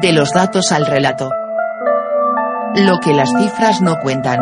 De los datos al relato. Lo que las cifras no cuentan.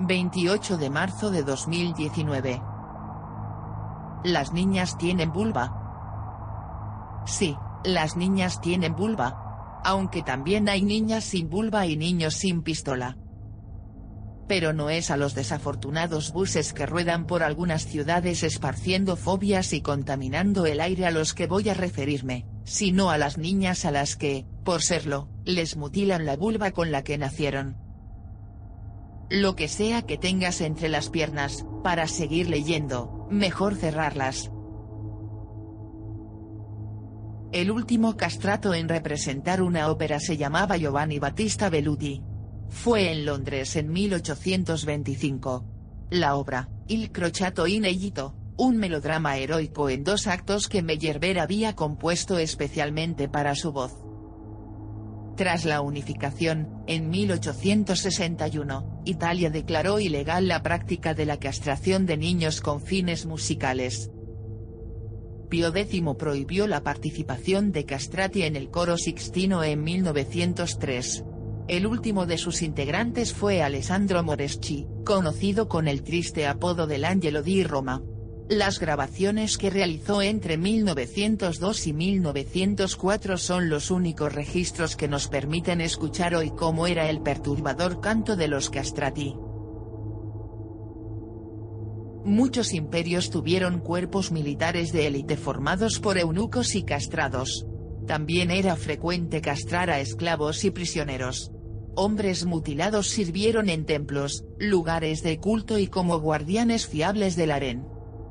...28 de marzo de 2019... ¿Las niñas tienen vulva? Sí, las niñas tienen vulva. Aunque también hay niñas sin vulva y niños sin pistola. Pero no es a los desafortunados buses que ruedan por algunas ciudades esparciendo fobias y contaminando el aire a los que voy a referirme, sino a las niñas a las que, por serlo, les mutilan la vulva con la que nacieron. Lo que sea que tengas entre las piernas, para seguir leyendo, mejor cerrarlas. El último castrato en representar una ópera se llamaba Giovanni Battista Velluti. Fue en Londres en 1825. La obra, Il Crociato in Egitto, un melodrama heroico en dos actos que Meyerbeer había compuesto especialmente para su voz. Tras la unificación, en 1861, Italia declaró ilegal la práctica de la castración de niños con fines musicales. Pío X prohibió la participación de castrati en el coro sixtino en 1903. El último de sus integrantes fue Alessandro Moreschi, conocido con el triste apodo del Angelo di Roma. Las grabaciones que realizó entre 1902 y 1904 son los únicos registros que nos permiten escuchar hoy cómo era el perturbador canto de los castrati. Muchos imperios tuvieron cuerpos militares de élite formados por eunucos y castrados. También era frecuente castrar a esclavos y prisioneros. Hombres mutilados sirvieron en templos, lugares de culto y como guardianes fiables del harén.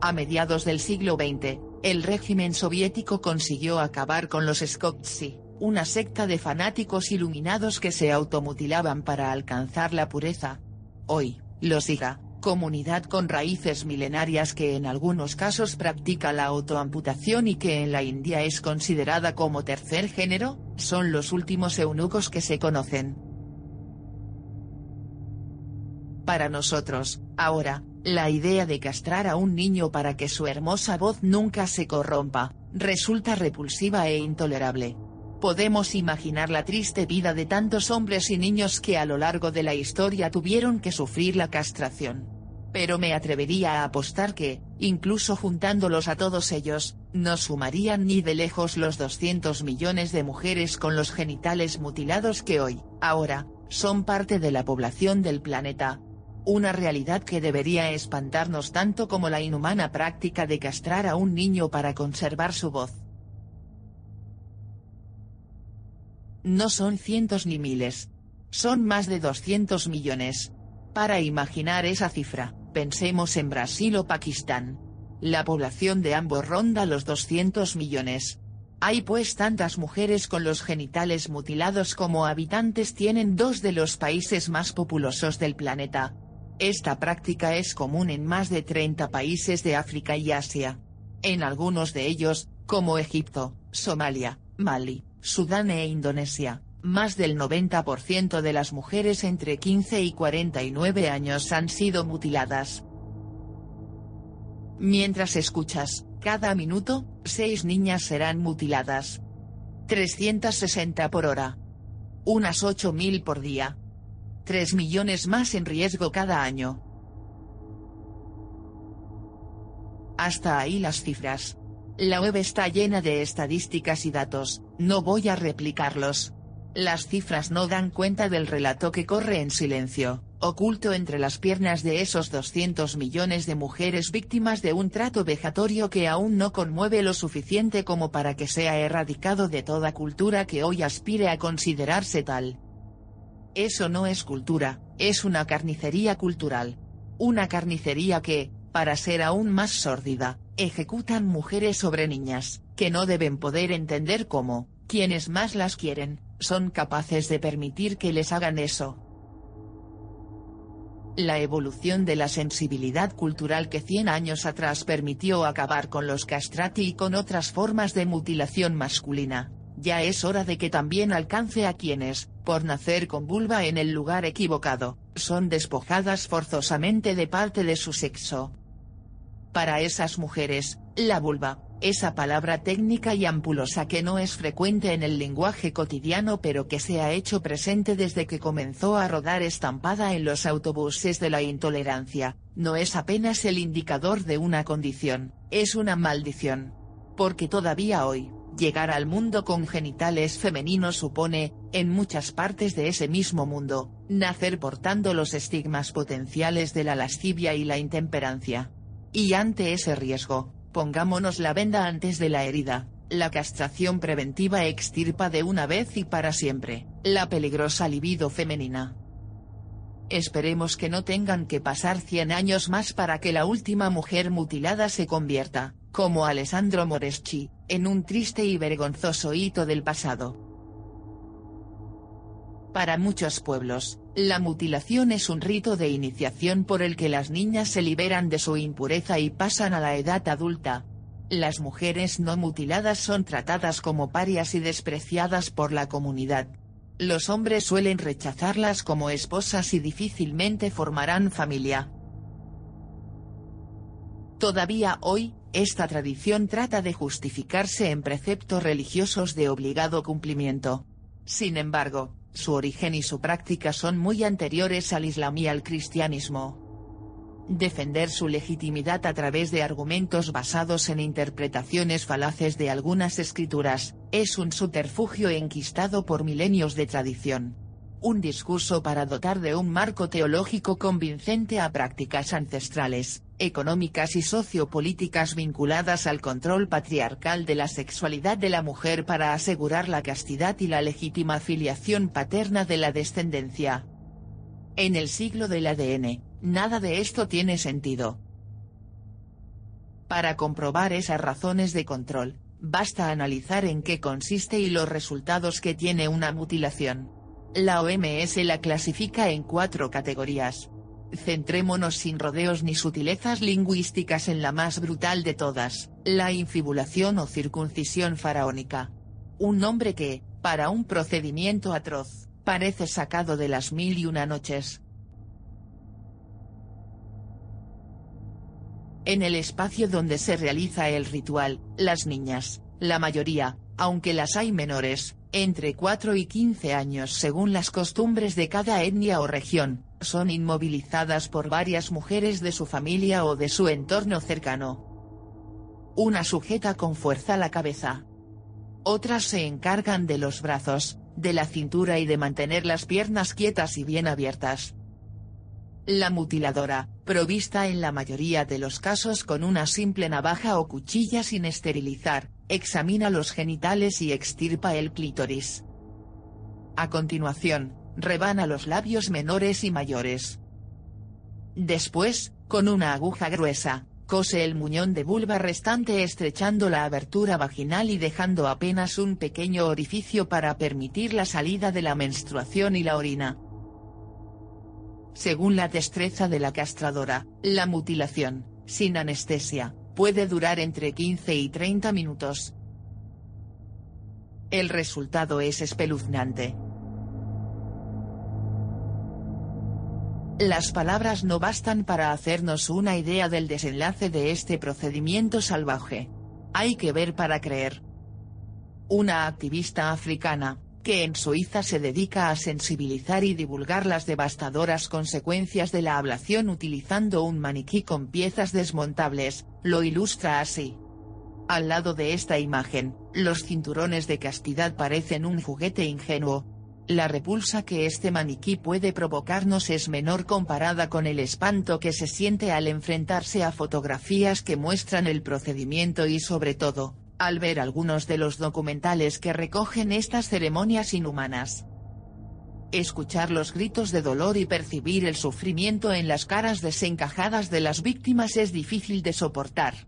A mediados del siglo XX, el régimen soviético consiguió acabar con los Skoptsi, una secta de fanáticos iluminados que se automutilaban para alcanzar la pureza. Hoy, los IGA, comunidad con raíces milenarias que en algunos casos practica la autoamputación y que en la India es considerada como tercer género, son los últimos eunucos que se conocen. Para nosotros, ahora, la idea de castrar a un niño para que su hermosa voz nunca se corrompa, resulta repulsiva e intolerable. Podemos imaginar la triste vida de tantos hombres y niños que a lo largo de la historia tuvieron que sufrir la castración. Pero me atrevería a apostar que, incluso juntándolos a todos ellos, no sumarían ni de lejos los 200 millones de mujeres con los genitales mutilados que hoy, ahora, son parte de la población del planeta. Una realidad que debería espantarnos tanto como la inhumana práctica de castrar a un niño para conservar su voz. No son cientos ni miles. Son más de 200 millones. Para imaginar esa cifra, pensemos en Brasil o Pakistán. La población de ambos ronda los 200 millones. Hay pues tantas mujeres con los genitales mutilados como habitantes tienen dos de los países más populosos del planeta. Esta práctica es común en más de 30 países de África y Asia. En algunos de ellos, como Egipto, Somalia, Mali, Sudán e Indonesia, más del 90% de las mujeres entre 15 y 49 años han sido mutiladas. Mientras escuchas, cada minuto, 6 niñas serán mutiladas. 360 por hora. Unas 8.000 por día. 3 millones más en riesgo cada año. Hasta ahí las cifras. La web está llena de estadísticas y datos, no voy a replicarlos. Las cifras no dan cuenta del relato que corre en silencio, oculto entre las piernas de esos 200 millones de mujeres víctimas de un trato vejatorio que aún no conmueve lo suficiente como para que sea erradicado de toda cultura que hoy aspire a considerarse tal. Eso no es cultura, es una carnicería cultural. Una carnicería que, para ser aún más sórdida, ejecutan mujeres sobre niñas, que no deben poder entender cómo, quienes más las quieren, son capaces de permitir que les hagan eso. La evolución de la sensibilidad cultural que 100 años atrás permitió acabar con los castrati y con otras formas de mutilación masculina, ya es hora de que también alcance a quienes, por nacer con vulva en el lugar equivocado, son despojadas forzosamente de parte de su sexo. Para esas mujeres, la vulva, esa palabra técnica y ampulosa que no es frecuente en el lenguaje cotidiano pero que se ha hecho presente desde que comenzó a rodar estampada en los autobuses de la intolerancia, no es apenas el indicador de una condición, es una maldición. Porque todavía hoy, llegar al mundo con genitales femeninos supone, en muchas partes de ese mismo mundo, nacer portando los estigmas potenciales de la lascivia y la intemperancia. Y ante ese riesgo, pongámonos la venda antes de la herida, la castración preventiva extirpa de una vez y para siempre, la peligrosa libido femenina. Esperemos que no tengan que pasar 100 años más para que la última mujer mutilada se convierta, como Alessandro Moreschi, en un triste y vergonzoso hito del pasado. Para muchos pueblos, la mutilación es un rito de iniciación por el que las niñas se liberan de su impureza y pasan a la edad adulta. Las mujeres no mutiladas son tratadas como parias y despreciadas por la comunidad. Los hombres suelen rechazarlas como esposas y difícilmente formarán familia. Todavía hoy, esta tradición trata de justificarse en preceptos religiosos de obligado cumplimiento. Sin embargo, su origen y su práctica son muy anteriores al Islam y al cristianismo. Defender su legitimidad a través de argumentos basados en interpretaciones falaces de algunas escrituras, es un subterfugio enquistado por milenios de tradición. Un discurso para dotar de un marco teológico convincente a prácticas ancestrales, económicas y sociopolíticas vinculadas al control patriarcal de la sexualidad de la mujer para asegurar la castidad y la legítima filiación paterna de la descendencia. En el siglo del ADN, nada de esto tiene sentido. Para comprobar esas razones de control, basta analizar en qué consiste y los resultados que tiene una mutilación. La OMS la clasifica en cuatro categorías. Centrémonos sin rodeos ni sutilezas lingüísticas en la más brutal de todas, la infibulación o circuncisión faraónica. Un nombre que, para un procedimiento atroz, parece sacado de las mil y una noches. En el espacio donde se realiza el ritual, las niñas, la mayoría, aunque las hay menores, entre 4 y 15 años según las costumbres de cada etnia o región, son inmovilizadas por varias mujeres de su familia o de su entorno cercano. Una sujeta con fuerza la cabeza. Otras se encargan de los brazos, de la cintura y de mantener las piernas quietas y bien abiertas. La mutiladora, provista en la mayoría de los casos con una simple navaja o cuchilla sin esterilizar, examina los genitales y extirpa el clítoris. A continuación, rebana los labios menores y mayores. Después, con una aguja gruesa, cose el muñón de vulva restante estrechando la abertura vaginal y dejando apenas un pequeño orificio para permitir la salida de la menstruación y la orina. Según la destreza de la castradora, la mutilación, sin anestesia, puede durar entre 15 y 30 minutos. El resultado es espeluznante. Las palabras no bastan para hacernos una idea del desenlace de este procedimiento salvaje. Hay que ver para creer. Una activista africana, que en Suiza se dedica a sensibilizar y divulgar las devastadoras consecuencias de la ablación utilizando un maniquí con piezas desmontables, lo ilustra así. Al lado de esta imagen, los cinturones de castidad parecen un juguete ingenuo, la repulsa que este maniquí puede provocarnos es menor comparada con el espanto que se siente al enfrentarse a fotografías que muestran el procedimiento y sobre todo, al ver algunos de los documentales que recogen estas ceremonias inhumanas. Escuchar los gritos de dolor y percibir el sufrimiento en las caras desencajadas de las víctimas es difícil de soportar.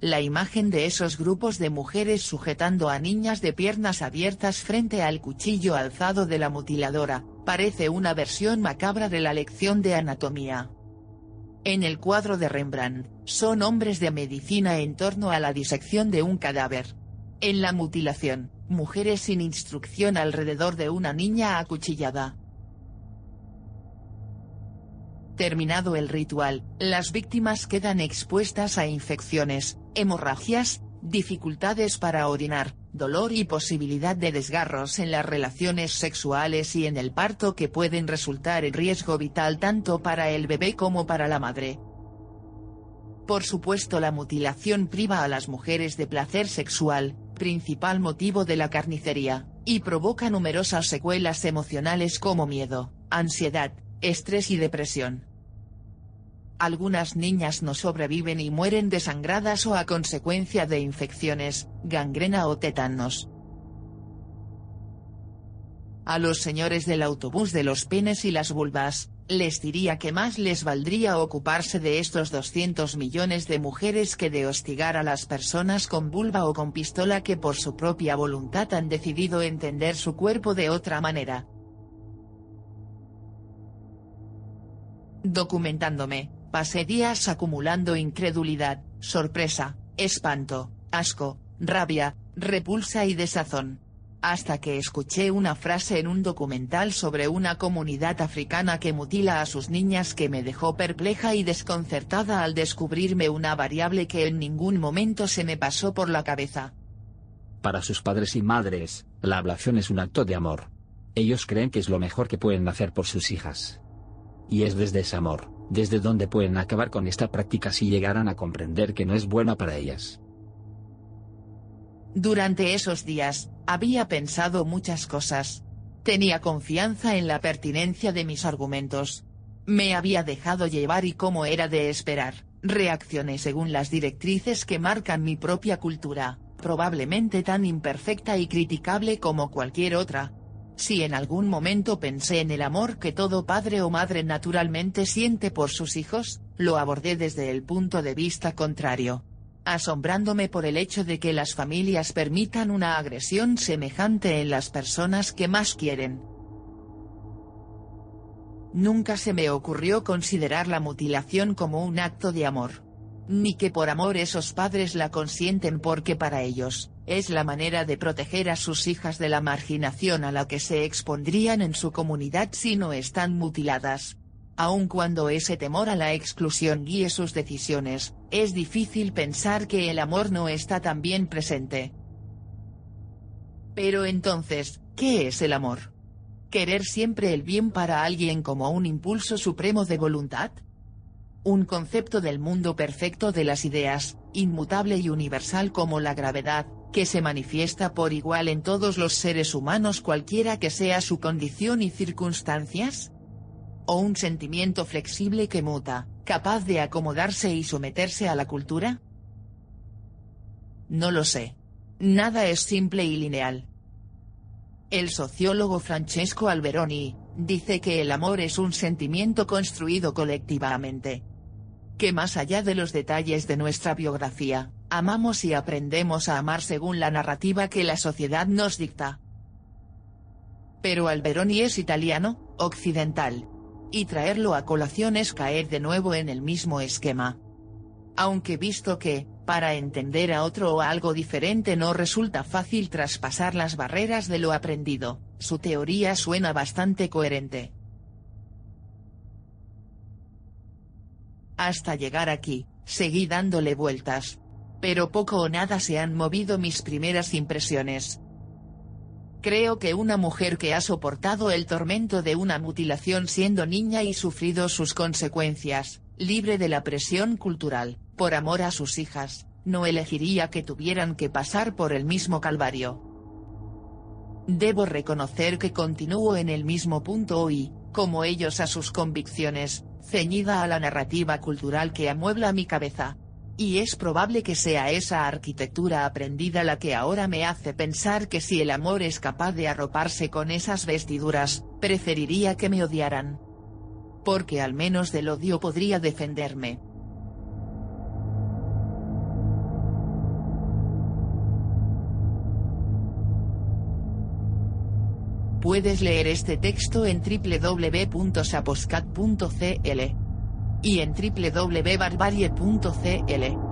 La imagen de esos grupos de mujeres sujetando a niñas de piernas abiertas frente al cuchillo alzado de la mutiladora, parece una versión macabra de la lección de anatomía. En el cuadro de Rembrandt, son hombres de medicina en torno a la disección de un cadáver. En la mutilación, mujeres sin instrucción alrededor de una niña acuchillada. Terminado el ritual, las víctimas quedan expuestas a infecciones, hemorragias, dificultades para orinar, dolor y posibilidad de desgarros en las relaciones sexuales y en el parto que pueden resultar en riesgo vital tanto para el bebé como para la madre. Por supuesto la mutilación priva a las mujeres de placer sexual, principal motivo de la carnicería, y provoca numerosas secuelas emocionales como miedo, ansiedad, estrés y depresión. Algunas niñas no sobreviven y mueren desangradas o a consecuencia de infecciones, gangrena o tétanos. A los señores del autobús de los penes y las vulvas, les diría que más les valdría ocuparse de estos 200 millones de mujeres que de hostigar a las personas con vulva o con pistola que por su propia voluntad han decidido entender su cuerpo de otra manera. Documentándome, pasé días acumulando incredulidad, sorpresa, espanto, asco, rabia, repulsa y desazón hasta que escuché una frase en un documental sobre una comunidad africana que mutila a sus niñas que me dejó perpleja y desconcertada al descubrirme una variable que en ningún momento se me pasó por la cabeza. Para sus padres y madres, la ablación es un acto de amor. Ellos creen que es lo mejor que pueden hacer por sus hijas. Y es desde ese amor, desde donde pueden acabar con esta práctica si llegaran a comprender que no es buena para ellas. Durante esos días, había pensado muchas cosas. Tenía confianza en la pertinencia de mis argumentos. Me había dejado llevar y como era de esperar, reaccioné según las directrices que marcan mi propia cultura, probablemente tan imperfecta y criticable como cualquier otra. Si en algún momento pensé en el amor que todo padre o madre naturalmente siente por sus hijos, lo abordé desde el punto de vista contrario asombrándome por el hecho de que las familias permitan una agresión semejante en las personas que más quieren. Nunca se me ocurrió considerar la mutilación como un acto de amor. Ni que por amor esos padres la consienten porque para ellos, es la manera de proteger a sus hijas de la marginación a la que se expondrían en su comunidad si no están mutiladas. Aun cuando ese temor a la exclusión guíe sus decisiones, es difícil pensar que el amor no está también presente. Pero entonces, ¿qué es el amor? ¿Querer siempre el bien para alguien como un impulso supremo de voluntad? Un concepto del mundo perfecto de las ideas, inmutable y universal como la gravedad, que se manifiesta por igual en todos los seres humanos cualquiera que sea su condición y circunstancias? o un sentimiento flexible que muta, capaz de acomodarse y someterse a la cultura? No lo sé. Nada es simple y lineal. El sociólogo Francesco Alberoni, dice que el amor es un sentimiento construido colectivamente. Que más allá de los detalles de nuestra biografía, amamos y aprendemos a amar según la narrativa que la sociedad nos dicta. Pero Alberoni es italiano, occidental, y traerlo a colación es caer de nuevo en el mismo esquema. Aunque visto que, para entender a otro o algo diferente no resulta fácil traspasar las barreras de lo aprendido, su teoría suena bastante coherente. Hasta llegar aquí, seguí dándole vueltas. Pero poco o nada se han movido mis primeras impresiones. Creo que una mujer que ha soportado el tormento de una mutilación siendo niña y sufrido sus consecuencias, libre de la presión cultural, por amor a sus hijas, no elegiría que tuvieran que pasar por el mismo calvario. Debo reconocer que continúo en el mismo punto hoy, como ellos a sus convicciones, ceñida a la narrativa cultural que amuebla mi cabeza, y es probable que sea esa arquitectura aprendida la que ahora me hace pensar que si el amor es capaz de arroparse con esas vestiduras, preferiría que me odiaran. Porque al menos del odio podría defenderme. Puedes leer este texto en www.saposcat.cl y en www.barbarie.cl.